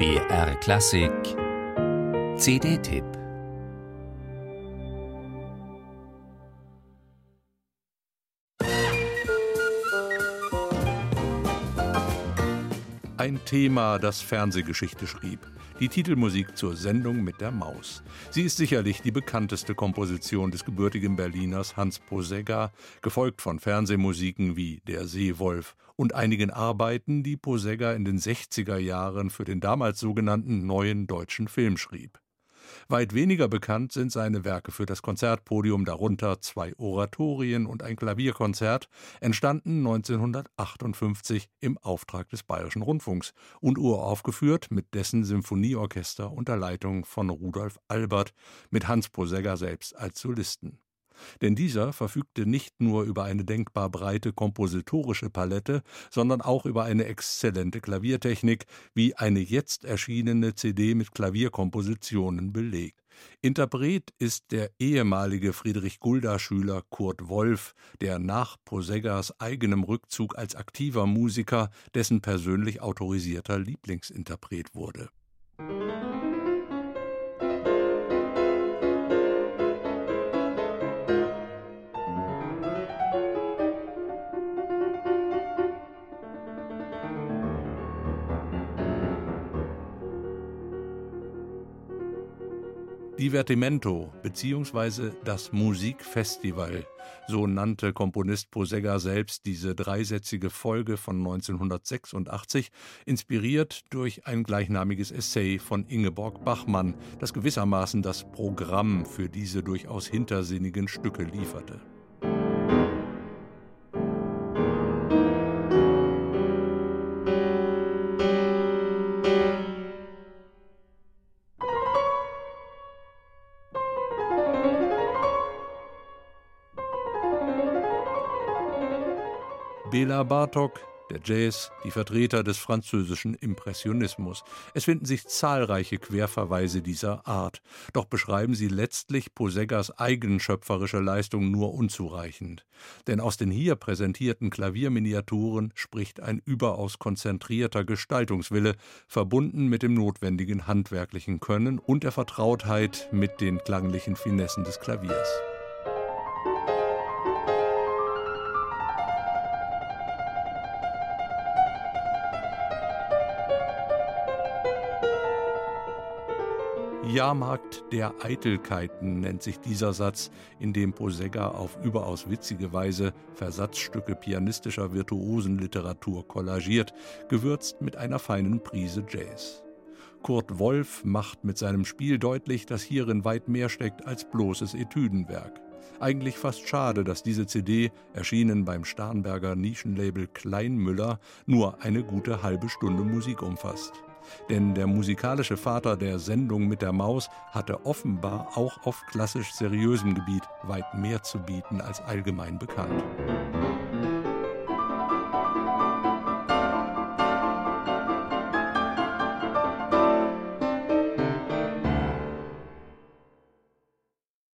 BR Klassik CD-Tipp Ein Thema, das Fernsehgeschichte schrieb. Die Titelmusik zur Sendung mit der Maus. Sie ist sicherlich die bekannteste Komposition des gebürtigen Berliners Hans Posegga, gefolgt von Fernsehmusiken wie Der Seewolf und einigen Arbeiten, die Posegga in den 60er Jahren für den damals sogenannten Neuen Deutschen Film schrieb. Weit weniger bekannt sind seine Werke für das Konzertpodium, darunter zwei Oratorien und ein Klavierkonzert, entstanden 1958 im Auftrag des Bayerischen Rundfunks und uraufgeführt mit dessen Symphonieorchester unter Leitung von Rudolf Albert mit Hans Posegger selbst als Solisten. Denn dieser verfügte nicht nur über eine denkbar breite kompositorische Palette, sondern auch über eine exzellente Klaviertechnik, wie eine jetzt erschienene CD mit Klavierkompositionen belegt. Interpret ist der ehemalige Friedrich Gulda-Schüler Kurt Wolf, der nach Poseggers eigenem Rückzug als aktiver Musiker dessen persönlich autorisierter Lieblingsinterpret wurde. Divertimento bzw. das Musikfestival, so nannte Komponist Posegga selbst diese dreisätzige Folge von 1986, inspiriert durch ein gleichnamiges Essay von Ingeborg Bachmann, das gewissermaßen das Programm für diese durchaus hintersinnigen Stücke lieferte. Bela Bartok, der Jazz, die Vertreter des französischen Impressionismus. Es finden sich zahlreiche Querverweise dieser Art, doch beschreiben sie letztlich Poseggas eigenschöpferische Leistung nur unzureichend. Denn aus den hier präsentierten Klavierminiaturen spricht ein überaus konzentrierter Gestaltungswille, verbunden mit dem notwendigen handwerklichen Können und der Vertrautheit mit den klanglichen Finessen des Klaviers. Jahrmarkt der Eitelkeiten nennt sich dieser Satz, in dem Posegga auf überaus witzige Weise Versatzstücke pianistischer Virtuosenliteratur kollagiert, gewürzt mit einer feinen Prise Jazz. Kurt Wolf macht mit seinem Spiel deutlich, dass hierin weit mehr steckt als bloßes Etüdenwerk. Eigentlich fast schade, dass diese CD, erschienen beim Starnberger Nischenlabel Kleinmüller, nur eine gute halbe Stunde Musik umfasst. Denn der musikalische Vater der Sendung mit der Maus hatte offenbar auch auf klassisch seriösem Gebiet weit mehr zu bieten als allgemein bekannt.